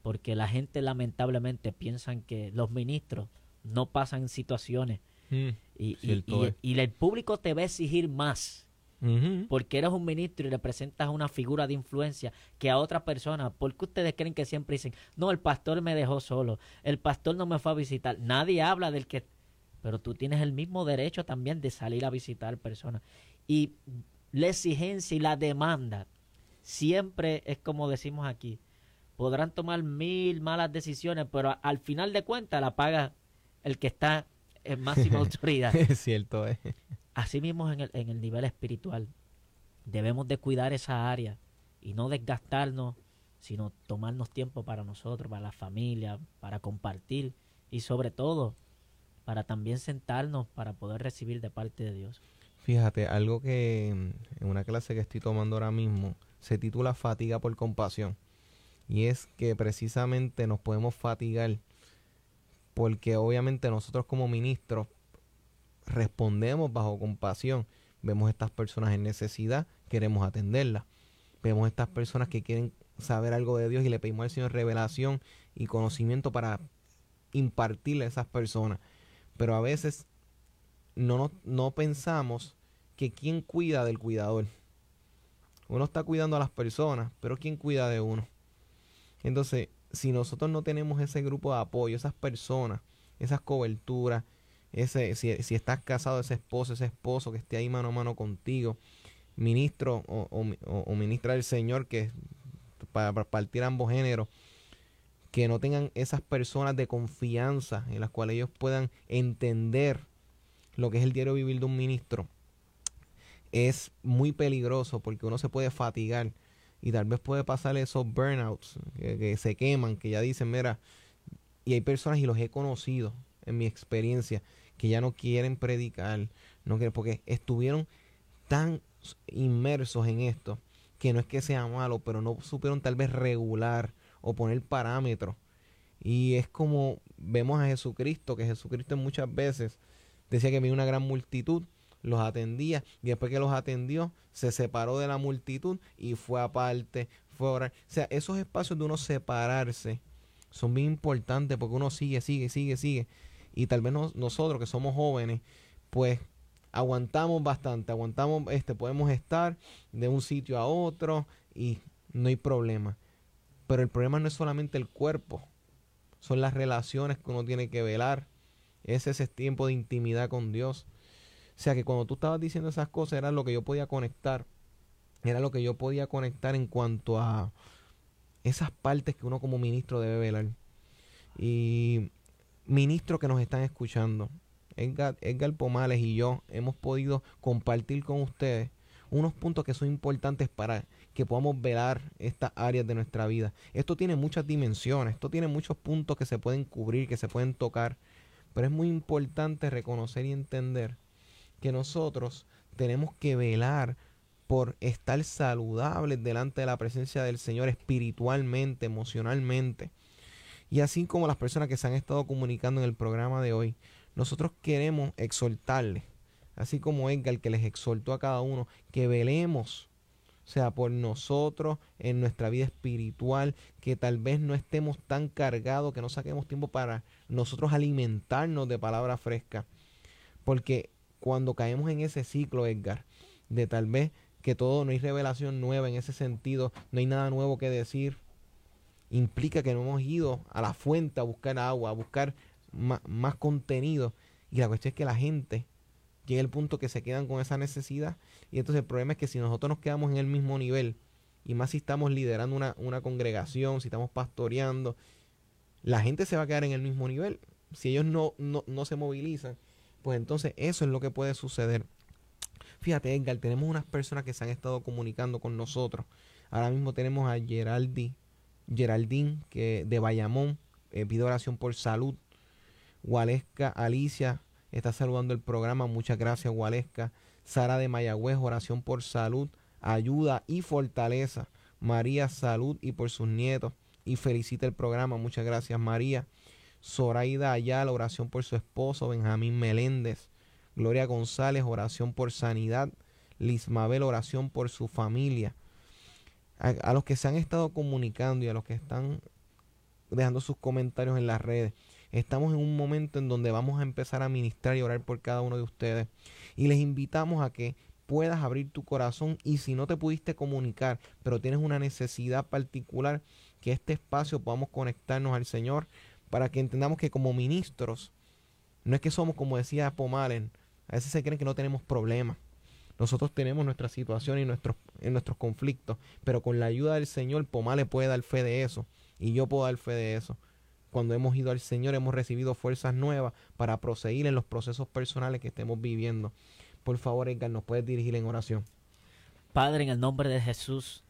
Porque la gente lamentablemente piensan que los ministros no pasan situaciones Mm, y, y, el público te va a exigir más. Porque eres un ministro y representas una figura de influencia que a otra persona. porque ustedes creen que siempre dicen, no, el pastor me dejó solo, el pastor no me fue a visitar? Nadie habla del que... Pero tú tienes el mismo derecho también de salir a visitar personas. Y la exigencia y la demanda siempre es como decimos aquí. Podrán tomar mil malas decisiones, pero al final de cuentas la paga el que está en máxima (laughs) autoridad. es cierto, eh. Así mismo en el, en el nivel espiritual. Debemos de cuidar esa área y no desgastarnos, sino tomarnos tiempo para nosotros, para la familia, para compartir y sobre todo para también sentarnos para poder recibir de parte de Dios. Fíjate, algo que en una clase que estoy tomando ahora mismo se titula Fatiga por compasión. Y es que precisamente nos podemos fatigar porque obviamente nosotros como ministros respondemos bajo compasión. Vemos estas personas en necesidad, queremos atenderlas. Vemos estas personas que quieren saber algo de Dios y le pedimos al Señor revelación y conocimiento para impartirle a esas personas. Pero a veces no, no pensamos que quién cuida del cuidador. Uno está cuidando a las personas, pero ¿quién cuida de uno? Entonces, si nosotros no tenemos ese grupo de apoyo, esas personas, esas coberturas, ese, si, si estás casado, ese esposo, ese esposo que esté ahí mano a mano contigo, ministro o, o, ministra del Señor, que para, para, partir ambos géneros, que no tengan esas personas de confianza en las cuales ellos puedan entender lo que es el diario vivir de un ministro, es muy peligroso porque uno se puede fatigar y tal vez puede pasar esos burnouts que, se queman, que ya dicen, mira, y hay personas y los he conocido en mi experiencia que ya no quieren predicar, no porque estuvieron tan inmersos en esto que no es que sea malo, pero no supieron tal vez regular o poner parámetros. Y es como vemos a Jesucristo, que Jesucristo muchas veces decía que había una gran multitud, los atendía y después que los atendió se separó de la multitud y fue aparte, fue a orar. O sea, esos espacios de uno separarse son bien importantes porque uno sigue, sigue, sigue, sigue. Y tal vez nosotros que somos jóvenes, pues aguantamos bastante, aguantamos, este, podemos estar de un sitio a otro y no hay problema. Pero el problema no es solamente el cuerpo, son las relaciones que uno tiene que velar. Es ese tiempo de intimidad con Dios. Sea que cuando tú estabas diciendo esas cosas era lo que yo podía conectar. Era lo que yo podía conectar en cuanto a esas partes que uno como ministro debe velar. Y ministros que nos están escuchando, Edgar, Edgar Pomales y yo hemos podido compartir con ustedes unos puntos que son importantes para que podamos velar estas áreas de nuestra vida. Esto tiene muchas dimensiones, esto tiene muchos puntos que se pueden cubrir, que se pueden tocar, pero es muy importante reconocer y entender que nosotros tenemos que velar por estar saludables delante de la presencia del Señor espiritualmente, emocionalmente. Y así como las personas que se han estado comunicando en el programa de hoy, nosotros queremos exhortarles, así como Edgar que les exhortó a cada uno, que velemos, o sea, por nosotros en nuestra vida espiritual, que tal vez no estemos tan cargados, que no saquemos tiempo para nosotros alimentarnos de palabra fresca. Porque cuando caemos en ese ciclo, Edgar, de tal vez que todo no hay revelación nueva en ese sentido, no hay nada nuevo que decir, implica que no hemos ido a la fuente a buscar agua, a buscar más, contenido. Y la cuestión es que la gente llega al punto que se quedan con esa necesidad. Y entonces el problema es que si nosotros nos quedamos en el mismo nivel, y más si estamos liderando una, congregación, si estamos pastoreando, la gente se va a quedar en el mismo nivel. Si ellos no, no, no se movilizan, pues entonces eso es lo que puede suceder. Fíjate, Edgar, tenemos unas personas que se han estado comunicando con nosotros. Ahora mismo tenemos a Geraldi, Geraldine que de Bayamón, eh, pide oración por salud. Gualesca Alicia está saludando el programa. Muchas gracias, Gualesca. Sara de Mayagüez, oración por salud, ayuda y fortaleza. María, salud y por sus nietos. Y felicita el programa. Muchas gracias, María. Zoraida Ayala, oración por su esposo, Benjamín Meléndez. Gloria González, oración por sanidad. Lismabel, oración por su familia. A, a, los que se han estado comunicando y a los que están dejando sus comentarios en las redes. Estamos en un momento en donde vamos a empezar a ministrar y orar por cada uno de ustedes. Y les invitamos a que puedas abrir tu corazón y si no te pudiste comunicar, pero tienes una necesidad particular, que este espacio podamos conectarnos al Señor para que entendamos que como ministros, no es que somos, como decía Pomalen, a veces se creen que no tenemos problemas. Nosotros tenemos nuestra situación y nuestros, nuestros conflictos, pero con la ayuda del Señor, Pomale puede dar fe de eso y yo puedo dar fe de eso cuando hemos ido al Señor, hemos recibido fuerzas nuevas para proseguir en los procesos personales que estemos viviendo. Por favor, Edgar, nos puedes dirigir en oración. Padre, en el nombre de Jesús,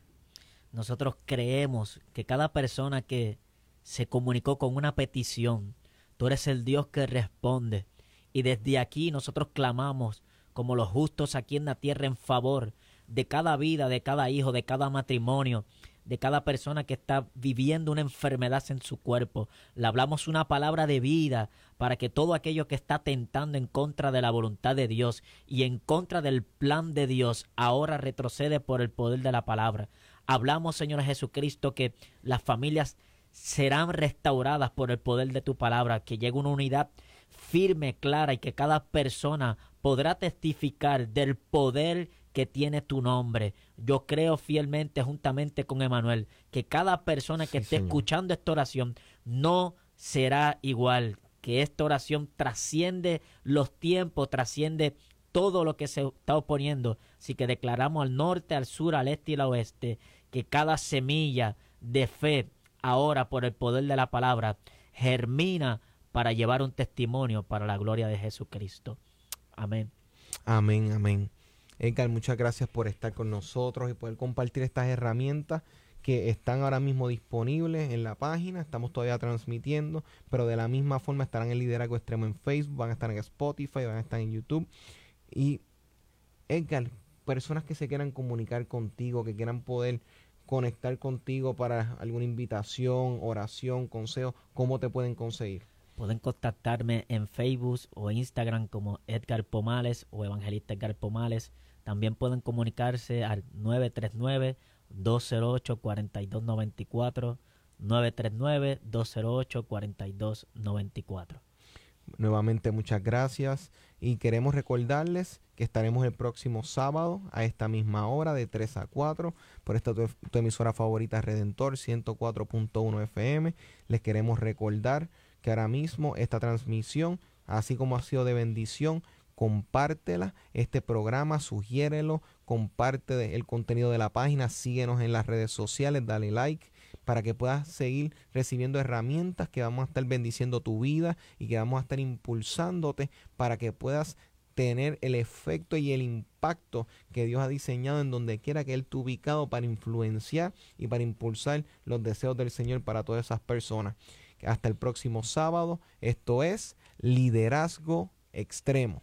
nosotros creemos que cada persona que se comunicó con una petición, tú eres el Dios que responde. Y desde aquí nosotros clamamos como los justos aquí en la tierra en favor de cada vida, de cada hijo, de cada matrimonio, de cada persona que está viviendo una enfermedad en su cuerpo. Le hablamos una palabra de vida para que todo aquello que está tentando en contra de la voluntad de Dios y en contra del plan de Dios ahora retrocede por el poder de la palabra. Hablamos, Señor Jesucristo, que las familias serán restauradas por el poder de tu palabra, que llegue una unidad firme, clara y que cada persona podrá testificar del poder que tiene tu nombre. Yo creo fielmente, juntamente con Emanuel, que cada persona que esté escuchando esta oración no será igual, que esta oración trasciende los tiempos, trasciende todo lo que se está oponiendo. Así que declaramos al norte, al sur, al este y al oeste, que cada semilla de fe, ahora por el poder de la palabra, germina para llevar un testimonio para la gloria de Jesucristo. Amén. Amén, amén. Edgar, muchas gracias por estar con nosotros y poder compartir estas herramientas que están ahora mismo disponibles en la página. Estamos todavía transmitiendo, pero de la misma forma estarán en Liderazgo Extremo en Facebook, van a estar en Spotify, van a estar en YouTube. Y Edgar, personas que se quieran comunicar contigo, que quieran poder conectar contigo para alguna invitación, oración, consejo, ¿cómo te pueden conseguir? Pueden contactarme en Facebook o Instagram como Edgar Pomales o Evangelista Edgar Pomales. También pueden comunicarse al 939-208-4294. 939-208-4294. Nuevamente muchas gracias y queremos recordarles que estaremos el próximo sábado a esta misma hora de 3 a 4 por esta tu, emisora favorita Redentor 104.1 FM. Les queremos recordar que ahora mismo esta transmisión, así como ha sido de bendición, compártela, este programa, sugiérelo, comparte el contenido de la página, síguenos en las redes sociales, dale like para que puedas seguir recibiendo herramientas que vamos a estar bendiciendo tu vida y que vamos a estar impulsándote para que puedas tener el efecto y el impacto que Dios ha diseñado en donde quiera que Él te ubicado para influenciar y para impulsar los deseos del Señor para todas esas personas. Hasta el próximo sábado. Esto es Liderazgo Extremo.